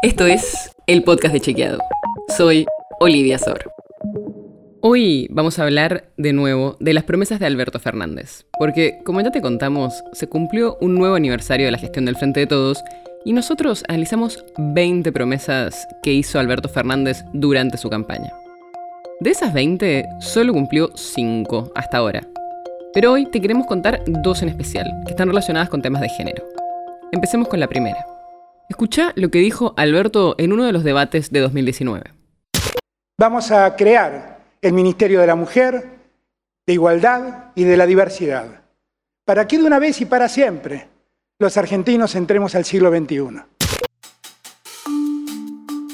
Esto es el podcast de Chequeado. Soy Olivia Sor. Hoy vamos a hablar de nuevo de las promesas de Alberto Fernández, porque como ya te contamos, se cumplió un nuevo aniversario de la gestión del Frente de Todos y nosotros analizamos 20 promesas que hizo Alberto Fernández durante su campaña. De esas 20, solo cumplió 5 hasta ahora. Pero hoy te queremos contar dos en especial, que están relacionadas con temas de género. Empecemos con la primera. Escucha lo que dijo Alberto en uno de los debates de 2019. Vamos a crear el Ministerio de la Mujer, de Igualdad y de la Diversidad, para que de una vez y para siempre los argentinos entremos al siglo XXI.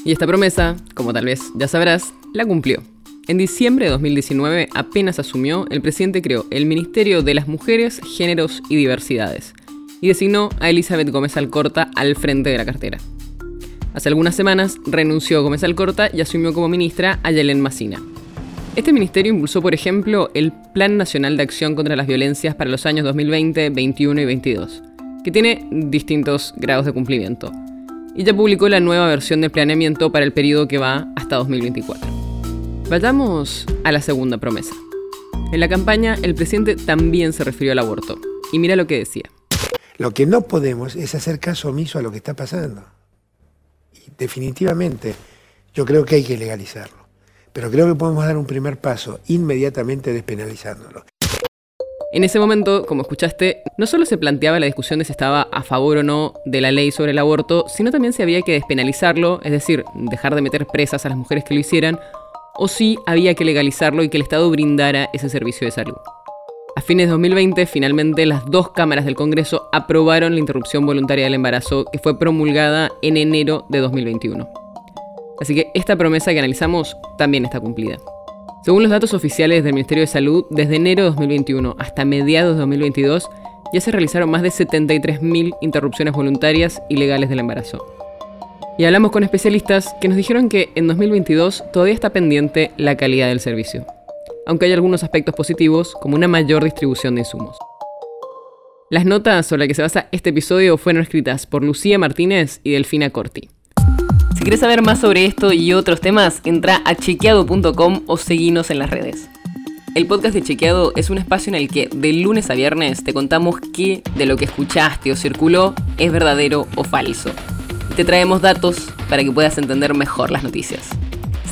Y esta promesa, como tal vez ya sabrás, la cumplió. En diciembre de 2019, apenas asumió, el presidente creó el Ministerio de las Mujeres, Géneros y Diversidades, y designó a Elizabeth Gómez Alcorta al frente de la cartera. Hace algunas semanas renunció Gómez Alcorta y asumió como ministra a Yelén Massina. Este ministerio impulsó, por ejemplo, el Plan Nacional de Acción contra las Violencias para los años 2020, 2021 y 2022, que tiene distintos grados de cumplimiento. Y ya publicó la nueva versión del planeamiento para el periodo que va hasta 2024. Vayamos a la segunda promesa. En la campaña, el presidente también se refirió al aborto. Y mira lo que decía. Lo que no podemos es hacer caso omiso a lo que está pasando. Y definitivamente yo creo que hay que legalizarlo. Pero creo que podemos dar un primer paso inmediatamente despenalizándolo. En ese momento, como escuchaste, no solo se planteaba la discusión de si estaba a favor o no de la ley sobre el aborto, sino también si había que despenalizarlo, es decir, dejar de meter presas a las mujeres que lo hicieran, o si había que legalizarlo y que el Estado brindara ese servicio de salud. Fines de 2020, finalmente las dos cámaras del Congreso aprobaron la interrupción voluntaria del embarazo que fue promulgada en enero de 2021. Así que esta promesa que analizamos también está cumplida. Según los datos oficiales del Ministerio de Salud, desde enero de 2021 hasta mediados de 2022 ya se realizaron más de 73.000 interrupciones voluntarias y legales del embarazo. Y hablamos con especialistas que nos dijeron que en 2022 todavía está pendiente la calidad del servicio aunque hay algunos aspectos positivos, como una mayor distribución de insumos. Las notas sobre las que se basa este episodio fueron escritas por Lucía Martínez y Delfina Corti. Si quieres saber más sobre esto y otros temas, entra a chequeado.com o seguinos en las redes. El podcast de Chequeado es un espacio en el que de lunes a viernes te contamos qué de lo que escuchaste o circuló es verdadero o falso. te traemos datos para que puedas entender mejor las noticias.